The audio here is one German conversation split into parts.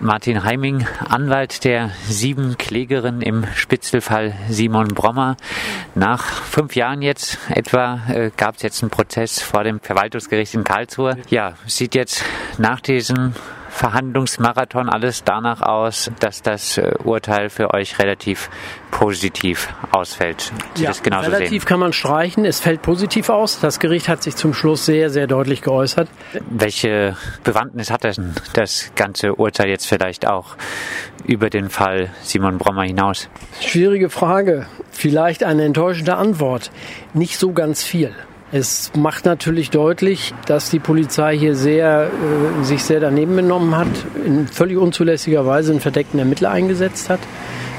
Martin Heiming, Anwalt der sieben Klägerin im Spitzelfall Simon Brommer. Nach fünf Jahren jetzt etwa äh, gab es jetzt einen Prozess vor dem Verwaltungsgericht in Karlsruhe. Ja, sieht jetzt nach diesem Verhandlungsmarathon alles danach aus, dass das äh, Urteil für euch relativ positiv ausfällt. Sie ja, relativ sehen? kann man streichen. Es fällt positiv aus. Das Gericht hat sich zum Schluss sehr, sehr deutlich geäußert. Welche Bewandtnis hat das, das ganze Urteil jetzt vielleicht auch über den Fall Simon Brommer hinaus? Schwierige Frage. Vielleicht eine enttäuschende Antwort. Nicht so ganz viel. Es macht natürlich deutlich, dass die Polizei hier sehr, äh, sich sehr daneben benommen hat, in völlig unzulässiger Weise einen verdeckten Ermittler eingesetzt hat,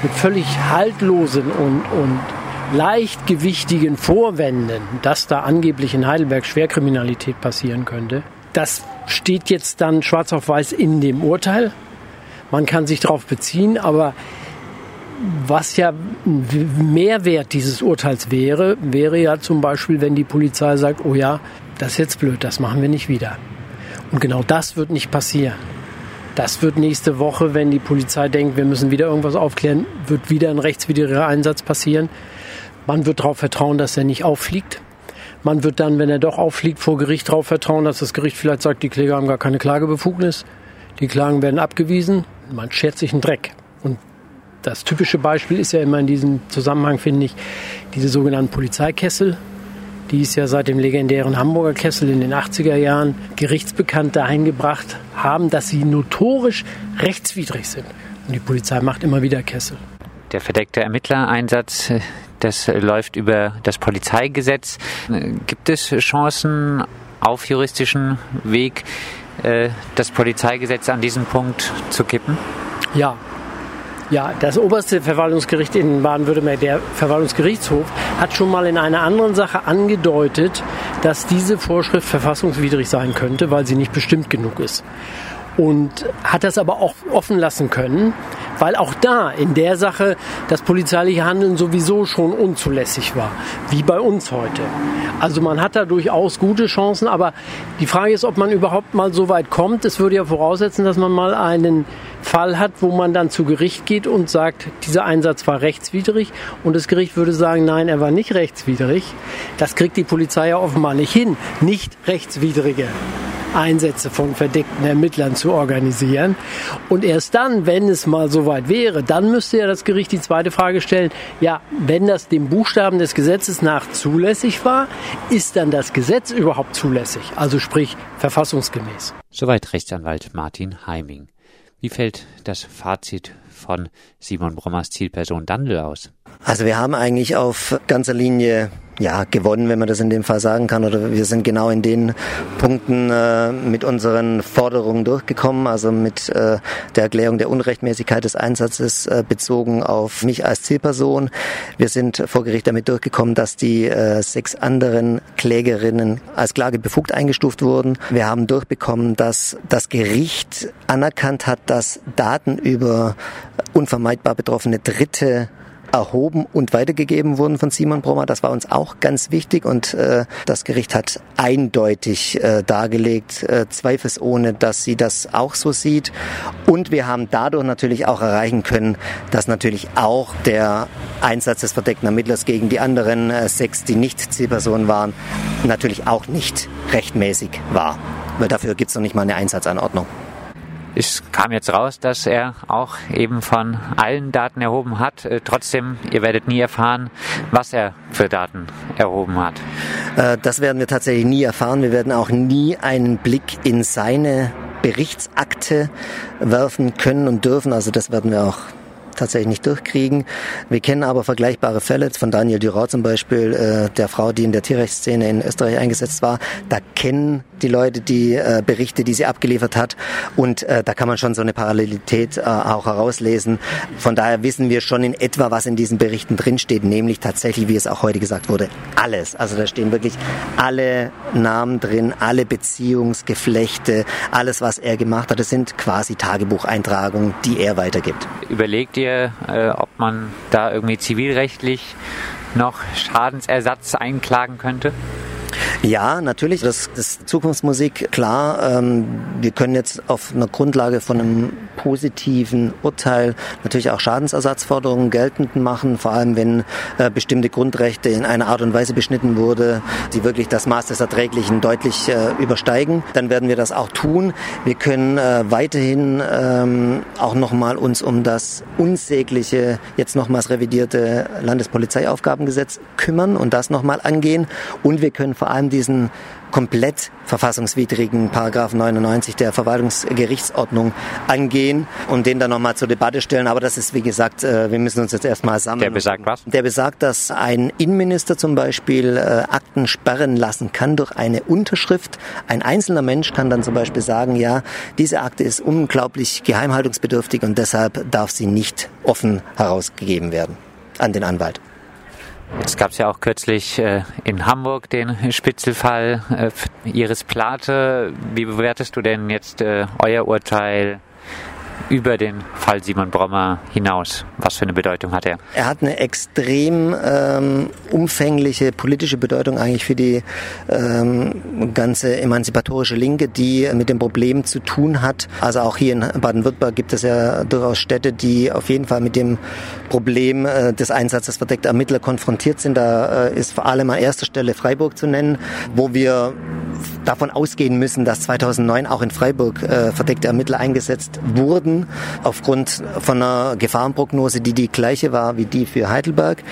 mit völlig haltlosen und, und leichtgewichtigen Vorwänden, dass da angeblich in Heidelberg Schwerkriminalität passieren könnte. Das steht jetzt dann schwarz auf weiß in dem Urteil. Man kann sich darauf beziehen, aber was ja Mehrwert dieses Urteils wäre, wäre ja zum Beispiel, wenn die Polizei sagt, oh ja, das ist jetzt blöd, das machen wir nicht wieder. Und genau das wird nicht passieren. Das wird nächste Woche, wenn die Polizei denkt, wir müssen wieder irgendwas aufklären, wird wieder ein rechtswidriger Einsatz passieren. Man wird darauf vertrauen, dass er nicht auffliegt. Man wird dann, wenn er doch auffliegt, vor Gericht darauf vertrauen, dass das Gericht vielleicht sagt, die Kläger haben gar keine Klagebefugnis. Die Klagen werden abgewiesen. Man schert sich einen Dreck. Das typische Beispiel ist ja immer in diesem Zusammenhang, finde ich, diese sogenannten Polizeikessel. Die ist ja seit dem legendären Hamburger Kessel in den 80er Jahren gerichtsbekannt dahin gebracht haben, dass sie notorisch rechtswidrig sind. Und die Polizei macht immer wieder Kessel. Der verdeckte Ermittlereinsatz, das läuft über das Polizeigesetz. Gibt es Chancen auf juristischen Weg, äh, das Polizeigesetz an diesem Punkt zu kippen? Ja, ja, das oberste Verwaltungsgericht in Baden-Württemberg, der Verwaltungsgerichtshof, hat schon mal in einer anderen Sache angedeutet, dass diese Vorschrift verfassungswidrig sein könnte, weil sie nicht bestimmt genug ist. Und hat das aber auch offen lassen können, weil auch da in der Sache das polizeiliche Handeln sowieso schon unzulässig war, wie bei uns heute. Also man hat da durchaus gute Chancen, aber die Frage ist, ob man überhaupt mal so weit kommt. Es würde ja voraussetzen, dass man mal einen Fall hat, wo man dann zu Gericht geht und sagt, dieser Einsatz war rechtswidrig und das Gericht würde sagen, nein, er war nicht rechtswidrig. Das kriegt die Polizei ja offenbar nicht hin, nicht rechtswidrige Einsätze von verdeckten Ermittlern zu organisieren. Und erst dann, wenn es mal soweit wäre, dann müsste ja das Gericht die zweite Frage stellen, ja, wenn das dem Buchstaben des Gesetzes nach zulässig war, ist dann das Gesetz überhaupt zulässig? Also sprich verfassungsgemäß. Soweit Rechtsanwalt Martin Heiming. Wie fällt das Fazit von Simon Brommers Zielperson Dandel aus? Also wir haben eigentlich auf ganzer Linie ja, gewonnen, wenn man das in dem Fall sagen kann. Oder wir sind genau in den Punkten äh, mit unseren Forderungen durchgekommen, also mit äh, der Erklärung der Unrechtmäßigkeit des Einsatzes äh, bezogen auf mich als Zielperson. Wir sind vor Gericht damit durchgekommen, dass die äh, sechs anderen Klägerinnen als klagebefugt eingestuft wurden. Wir haben durchbekommen, dass das Gericht anerkannt hat, dass Daten über unvermeidbar betroffene Dritte erhoben und weitergegeben wurden von Simon Brommer. Das war uns auch ganz wichtig und äh, das Gericht hat eindeutig äh, dargelegt, äh, zweifelsohne, dass sie das auch so sieht. Und wir haben dadurch natürlich auch erreichen können, dass natürlich auch der Einsatz des verdeckten Ermittlers gegen die anderen äh, sechs, die nicht Zielpersonen waren, natürlich auch nicht rechtmäßig war. Weil dafür gibt es noch nicht mal eine Einsatzanordnung. Es kam jetzt raus, dass er auch eben von allen Daten erhoben hat. Äh, trotzdem, ihr werdet nie erfahren, was er für Daten erhoben hat. Äh, das werden wir tatsächlich nie erfahren. Wir werden auch nie einen Blick in seine Berichtsakte werfen können und dürfen. Also das werden wir auch tatsächlich nicht durchkriegen. Wir kennen aber vergleichbare Fälle von Daniel Durand zum Beispiel, äh, der Frau, die in der Tierrechtsszene in Österreich eingesetzt war. Da kennen die Leute die äh, Berichte, die sie abgeliefert hat und äh, da kann man schon so eine Parallelität äh, auch herauslesen. Von daher wissen wir schon in etwa, was in diesen Berichten drinsteht, nämlich tatsächlich, wie es auch heute gesagt wurde, alles. Also da stehen wirklich alle Namen drin, alle Beziehungsgeflechte, alles, was er gemacht hat. Das sind quasi Tagebucheintragungen, die er weitergibt. Überlegt ihr, äh, ob man da irgendwie zivilrechtlich noch Schadensersatz einklagen könnte? Ja, natürlich. Das ist Zukunftsmusik, klar. Ähm, wir können jetzt auf einer Grundlage von einem positiven Urteil natürlich auch Schadensersatzforderungen geltend machen, vor allem wenn äh, bestimmte Grundrechte in einer Art und Weise beschnitten wurde, die wirklich das Maß des Erträglichen deutlich äh, übersteigen. Dann werden wir das auch tun. Wir können äh, weiterhin ähm, auch nochmal uns um das unsägliche, jetzt nochmals revidierte Landespolizeiaufgabengesetz kümmern und das nochmal angehen. Und wir können vor allem diesen komplett verfassungswidrigen Paragraph 99 der Verwaltungsgerichtsordnung angehen und den dann nochmal zur Debatte stellen. Aber das ist, wie gesagt, äh, wir müssen uns jetzt erstmal sammeln. Der besagt was? Der besagt, dass ein Innenminister zum Beispiel äh, Akten sperren lassen kann durch eine Unterschrift. Ein einzelner Mensch kann dann zum Beispiel sagen, ja, diese Akte ist unglaublich geheimhaltungsbedürftig und deshalb darf sie nicht offen herausgegeben werden an den Anwalt. Jetzt gab es ja auch kürzlich äh, in Hamburg den Spitzelfall äh, Iris Plate. Wie bewertest du denn jetzt äh, euer Urteil über den Fall Simon Brommer hinaus? Was für eine Bedeutung hat er? Er hat eine extrem ähm, umfängliche politische Bedeutung eigentlich für die ähm, ganze emanzipatorische Linke, die mit dem Problem zu tun hat. Also auch hier in Baden-Württemberg gibt es ja durchaus Städte, die auf jeden Fall mit dem Problem äh, des Einsatzes verdeckter Ermittler konfrontiert sind. Da äh, ist vor allem an erster Stelle Freiburg zu nennen, wo wir davon ausgehen müssen, dass 2009 auch in Freiburg äh, verdeckte Ermittler eingesetzt wurden, aufgrund von einer Gefahrenprognose, die die gleiche war wie die für Heidelberg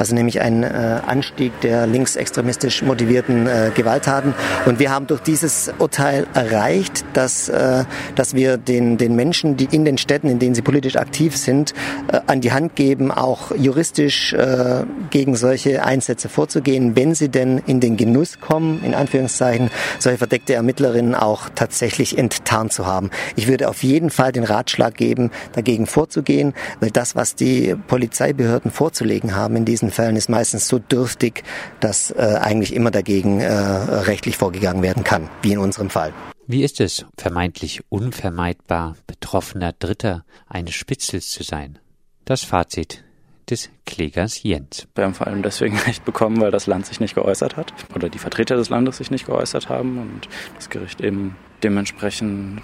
also nämlich ein äh, Anstieg der linksextremistisch motivierten äh, Gewalttaten. Und wir haben durch dieses Urteil erreicht, dass, äh, dass wir den, den Menschen, die in den Städten, in denen sie politisch aktiv sind, äh, an die Hand geben, auch juristisch äh, gegen solche Einsätze vorzugehen, wenn sie denn in den Genuss kommen, in Anführungszeichen, solche verdeckte Ermittlerinnen auch tatsächlich enttarnt zu haben. Ich würde auf jeden Fall den Ratschlag geben, dagegen vorzugehen, weil das, was die Polizeibehörden vorzulegen haben in diesen Fällen ist meistens so dürftig, dass äh, eigentlich immer dagegen äh, rechtlich vorgegangen werden kann, wie in unserem Fall. Wie ist es, vermeintlich unvermeidbar betroffener Dritter eines Spitzels zu sein? Das Fazit des Klägers Jens. Wir haben vor allem deswegen Recht bekommen, weil das Land sich nicht geäußert hat oder die Vertreter des Landes sich nicht geäußert haben und das Gericht eben dementsprechend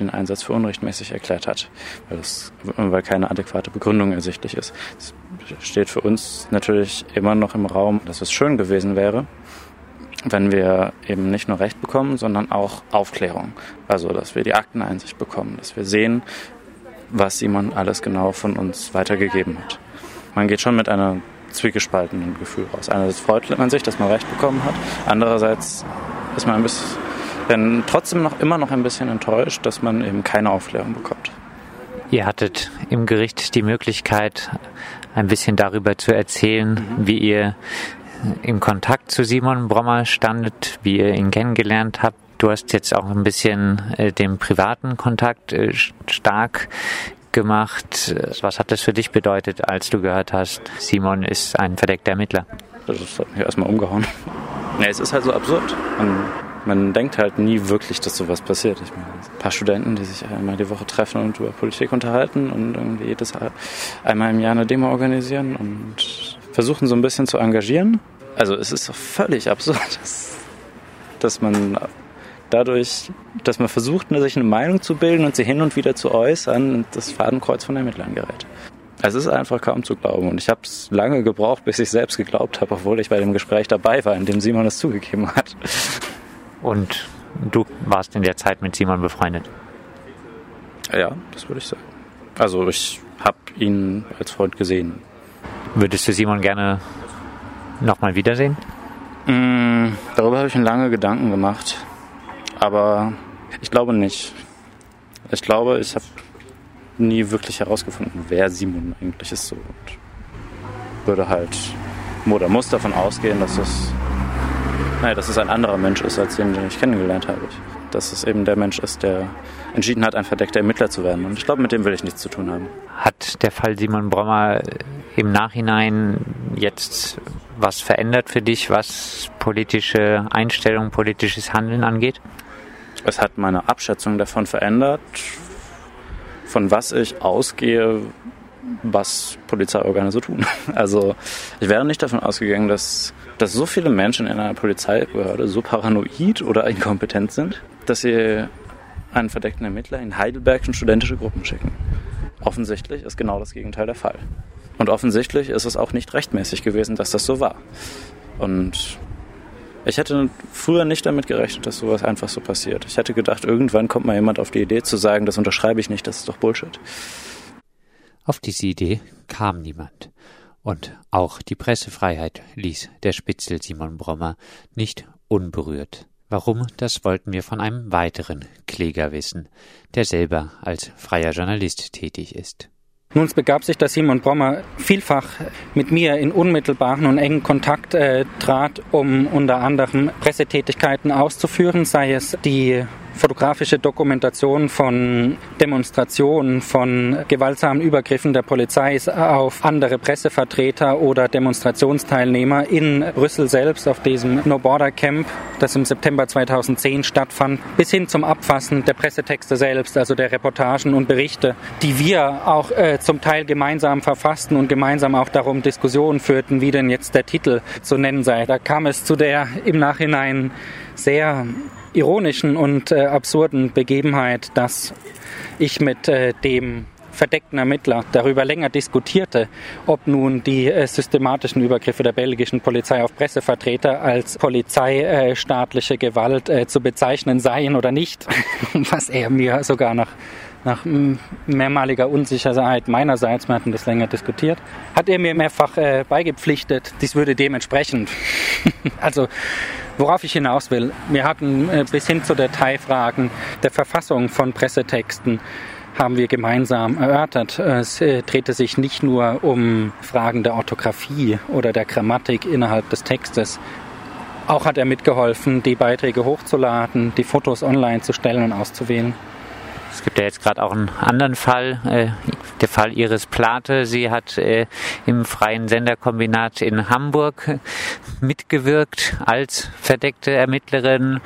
den Einsatz für unrechtmäßig erklärt hat, weil, das, weil keine adäquate Begründung ersichtlich ist. Es steht für uns natürlich immer noch im Raum, dass es schön gewesen wäre, wenn wir eben nicht nur Recht bekommen, sondern auch Aufklärung. Also, dass wir die Akteneinsicht bekommen, dass wir sehen, was Simon alles genau von uns weitergegeben hat. Man geht schon mit einer zwiegespaltenen Gefühl raus. Einerseits freut man sich, dass man Recht bekommen hat. Andererseits ist man ein bisschen trotzdem noch immer noch ein bisschen enttäuscht, dass man eben keine Aufklärung bekommt. Ihr hattet im Gericht die Möglichkeit, ein bisschen darüber zu erzählen, mhm. wie ihr im Kontakt zu Simon Brommer standet, wie ihr ihn kennengelernt habt. Du hast jetzt auch ein bisschen äh, den privaten Kontakt äh, stark gemacht. Was hat das für dich bedeutet, als du gehört hast, Simon ist ein verdeckter Ermittler? Das hat mich erstmal umgehauen. Ja, es ist halt so absurd. Man man denkt halt nie wirklich, dass sowas passiert. Ich meine, ein paar Studenten, die sich einmal die Woche treffen und über Politik unterhalten und irgendwie jedes einmal im Jahr eine Demo organisieren und versuchen so ein bisschen zu engagieren. Also es ist völlig absurd, dass, dass man dadurch, dass man versucht, sich eine Meinung zu bilden und sie hin und wieder zu äußern, das Fadenkreuz von Ermittlern gerät. Es ist einfach kaum zu glauben. Und ich habe es lange gebraucht, bis ich selbst geglaubt habe, obwohl ich bei dem Gespräch dabei war, in dem Simon es zugegeben hat. Und du warst in der Zeit mit Simon befreundet? Ja, das würde ich sagen. Also ich habe ihn als Freund gesehen. Würdest du Simon gerne nochmal wiedersehen? Mm, darüber habe ich mir lange Gedanken gemacht. Aber ich glaube nicht. Ich glaube, ich habe nie wirklich herausgefunden, wer Simon eigentlich ist. So. Und würde halt oder muss davon ausgehen, dass es naja, dass es ein anderer Mensch ist, als den, den ich kennengelernt habe. Dass es eben der Mensch ist, der entschieden hat, ein verdeckter Ermittler zu werden. Und ich glaube, mit dem will ich nichts zu tun haben. Hat der Fall Simon Brommer im Nachhinein jetzt was verändert für dich, was politische Einstellung, politisches Handeln angeht? Es hat meine Abschätzung davon verändert, von was ich ausgehe, was Polizeiorgane so tun. Also ich wäre nicht davon ausgegangen, dass, dass so viele Menschen in einer Polizeibehörde so paranoid oder inkompetent sind, dass sie einen verdeckten Ermittler in Heidelberg in studentische Gruppen schicken. Offensichtlich ist genau das Gegenteil der Fall. Und offensichtlich ist es auch nicht rechtmäßig gewesen, dass das so war. Und ich hätte früher nicht damit gerechnet, dass sowas einfach so passiert. Ich hätte gedacht, irgendwann kommt mal jemand auf die Idee zu sagen, das unterschreibe ich nicht, das ist doch Bullshit. Auf diese Idee kam niemand. Und auch die Pressefreiheit ließ der Spitzel Simon Brommer nicht unberührt. Warum, das wollten wir von einem weiteren Kläger wissen, der selber als freier Journalist tätig ist. Nun, es begab sich, dass Simon Brommer vielfach mit mir in unmittelbaren und engen Kontakt äh, trat, um unter anderem Pressetätigkeiten auszuführen, sei es die fotografische Dokumentation von Demonstrationen, von gewaltsamen Übergriffen der Polizei auf andere Pressevertreter oder Demonstrationsteilnehmer in Brüssel selbst auf diesem No Border Camp, das im September 2010 stattfand, bis hin zum Abfassen der Pressetexte selbst, also der Reportagen und Berichte, die wir auch äh, zum Teil gemeinsam verfassten und gemeinsam auch darum Diskussionen führten, wie denn jetzt der Titel zu nennen sei. Da kam es zu der im Nachhinein sehr ironischen und äh, absurden Begebenheit, dass ich mit äh, dem verdeckten Ermittler darüber länger diskutierte, ob nun die äh, systematischen Übergriffe der belgischen Polizei auf Pressevertreter als polizeistaatliche Gewalt äh, zu bezeichnen seien oder nicht, was er mir sogar nach nach mehrmaliger Unsicherheit meinerseits, wir hatten das länger diskutiert, hat er mir mehrfach äh, beigepflichtet, dies würde dementsprechend. also Worauf ich hinaus will, wir hatten äh, bis hin zu Detailfragen der Verfassung von Pressetexten haben wir gemeinsam erörtert. Es äh, drehte sich nicht nur um Fragen der Orthographie oder der Grammatik innerhalb des Textes. Auch hat er mitgeholfen, die Beiträge hochzuladen, die Fotos online zu stellen und auszuwählen. Es gibt ja jetzt gerade auch einen anderen Fall, äh, der Fall Iris Plate. Sie hat äh, im freien Senderkombinat in Hamburg mitgewirkt als verdeckte Ermittlerin.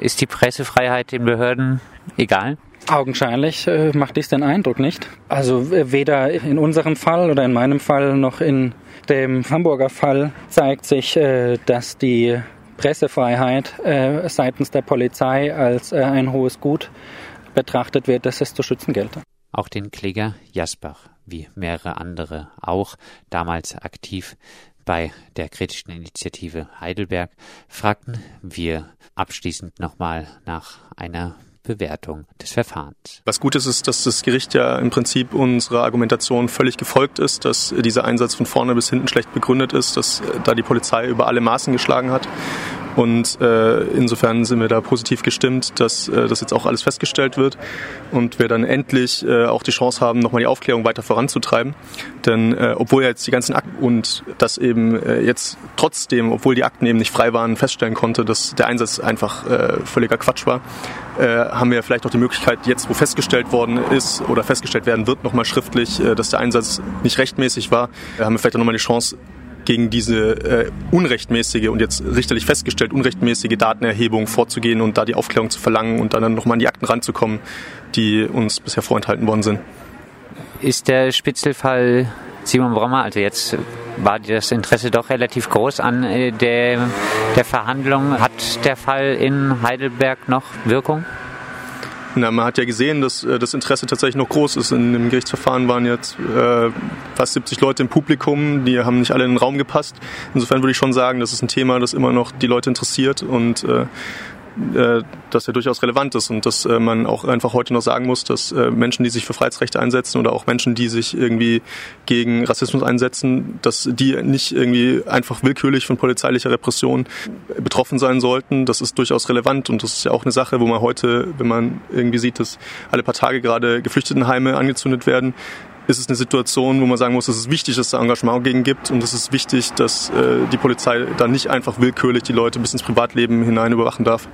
Ist die Pressefreiheit den Behörden egal? Augenscheinlich äh, macht dies den Eindruck nicht. Also äh, weder in unserem Fall oder in meinem Fall noch in dem Hamburger Fall zeigt sich, äh, dass die Pressefreiheit äh, seitens der Polizei als äh, ein hohes Gut betrachtet wird, dass es zu schützen gelte. Auch den Kläger Jasbach, wie mehrere andere auch, damals aktiv bei der kritischen Initiative Heidelberg, fragten wir abschließend nochmal nach einer Bewertung des Verfahrens. Was gut ist, ist, dass das Gericht ja im Prinzip unserer Argumentation völlig gefolgt ist, dass dieser Einsatz von vorne bis hinten schlecht begründet ist, dass da die Polizei über alle Maßen geschlagen hat und äh, insofern sind wir da positiv gestimmt, dass äh, das jetzt auch alles festgestellt wird und wir dann endlich äh, auch die Chance haben, nochmal die Aufklärung weiter voranzutreiben. Denn äh, obwohl ja jetzt die ganzen Akten und das eben äh, jetzt trotzdem, obwohl die Akten eben nicht frei waren, feststellen konnte, dass der Einsatz einfach äh, völliger Quatsch war, äh, haben wir vielleicht auch die Möglichkeit, jetzt wo festgestellt worden ist oder festgestellt werden wird, nochmal schriftlich, äh, dass der Einsatz nicht rechtmäßig war, haben wir vielleicht auch nochmal die Chance, gegen diese äh, unrechtmäßige und jetzt richterlich festgestellt unrechtmäßige Datenerhebung vorzugehen und da die Aufklärung zu verlangen und dann nochmal an die Akten ranzukommen, die uns bisher vorenthalten worden sind. Ist der Spitzelfall Simon Brommer, also jetzt war das Interesse doch relativ groß an äh, der, der Verhandlung. Hat der Fall in Heidelberg noch Wirkung? Na, man hat ja gesehen, dass äh, das Interesse tatsächlich noch groß ist. In dem Gerichtsverfahren waren jetzt äh, fast 70 Leute im Publikum, die haben nicht alle in den Raum gepasst. Insofern würde ich schon sagen, das ist ein Thema, das immer noch die Leute interessiert und äh, äh, dass er durchaus relevant ist und dass äh, man auch einfach heute noch sagen muss, dass äh, Menschen, die sich für Freiheitsrechte einsetzen oder auch Menschen, die sich irgendwie gegen Rassismus einsetzen, dass die nicht irgendwie einfach willkürlich von polizeilicher Repression betroffen sein sollten. Das ist durchaus relevant und das ist ja auch eine Sache, wo man heute, wenn man irgendwie sieht, dass alle paar Tage gerade Geflüchtetenheime angezündet werden, ist es eine Situation, wo man sagen muss, es wichtig ist, dass es da Engagement gegen gibt und es ist wichtig, dass äh, die Polizei da nicht einfach willkürlich die Leute bis ins Privatleben hinein überwachen darf.